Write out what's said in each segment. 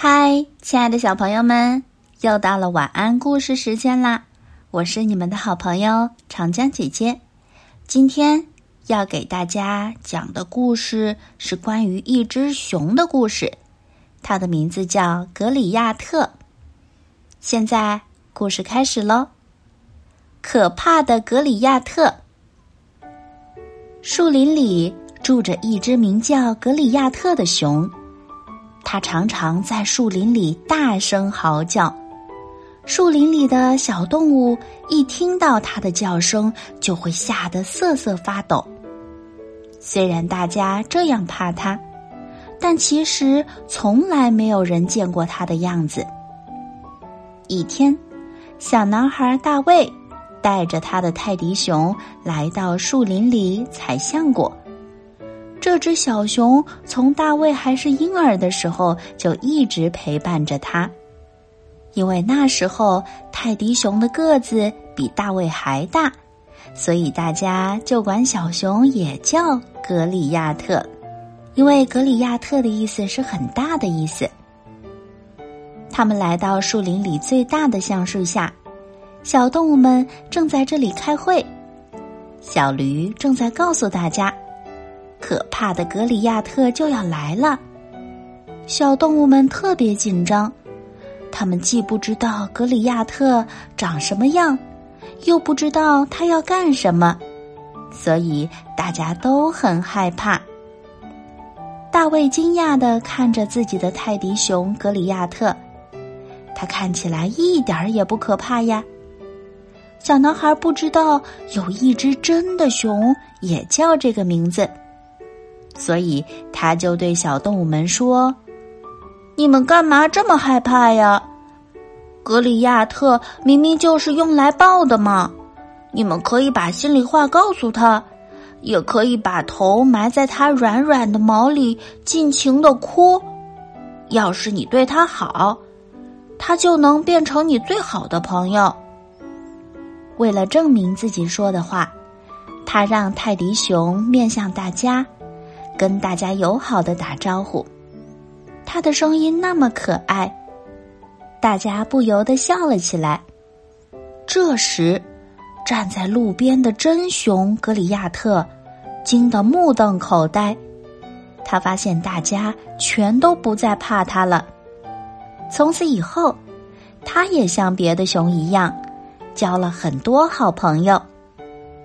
嗨，亲爱的小朋友们，又到了晚安故事时间啦！我是你们的好朋友长江姐姐。今天要给大家讲的故事是关于一只熊的故事，它的名字叫格里亚特。现在故事开始喽！可怕的格里亚特。树林里住着一只名叫格里亚特的熊。它常常在树林里大声嚎叫，树林里的小动物一听到它的叫声，就会吓得瑟瑟发抖。虽然大家这样怕它，但其实从来没有人见过它的样子。一天，小男孩大卫带着他的泰迪熊来到树林里采橡果。这只小熊从大卫还是婴儿的时候就一直陪伴着他，因为那时候泰迪熊的个子比大卫还大，所以大家就管小熊也叫格里亚特，因为格里亚特的意思是很大的意思。他们来到树林里最大的橡树下，小动物们正在这里开会，小驴正在告诉大家。可怕的格里亚特就要来了，小动物们特别紧张，他们既不知道格里亚特长什么样，又不知道他要干什么，所以大家都很害怕。大卫惊讶的看着自己的泰迪熊格里亚特，他看起来一点儿也不可怕呀。小男孩不知道有一只真的熊也叫这个名字。所以他就对小动物们说：“你们干嘛这么害怕呀？格里亚特明明就是用来抱的嘛！你们可以把心里话告诉他，也可以把头埋在他软软的毛里，尽情的哭。要是你对他好，他就能变成你最好的朋友。”为了证明自己说的话，他让泰迪熊面向大家。跟大家友好的打招呼，他的声音那么可爱，大家不由得笑了起来。这时，站在路边的真熊格里亚特惊得目瞪口呆，他发现大家全都不再怕他了。从此以后，他也像别的熊一样，交了很多好朋友。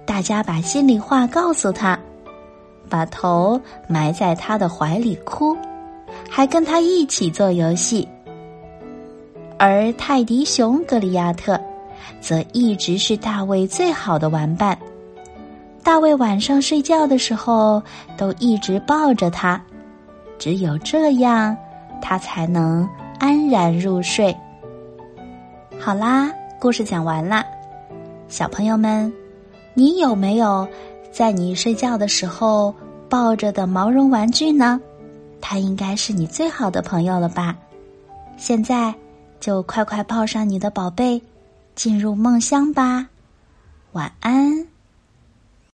大家把心里话告诉他。把头埋在他的怀里哭，还跟他一起做游戏。而泰迪熊格里亚特，则一直是大卫最好的玩伴。大卫晚上睡觉的时候，都一直抱着他，只有这样，他才能安然入睡。好啦，故事讲完啦，小朋友们，你有没有？在你睡觉的时候抱着的毛绒玩具呢？它应该是你最好的朋友了吧？现在就快快抱上你的宝贝，进入梦乡吧。晚安。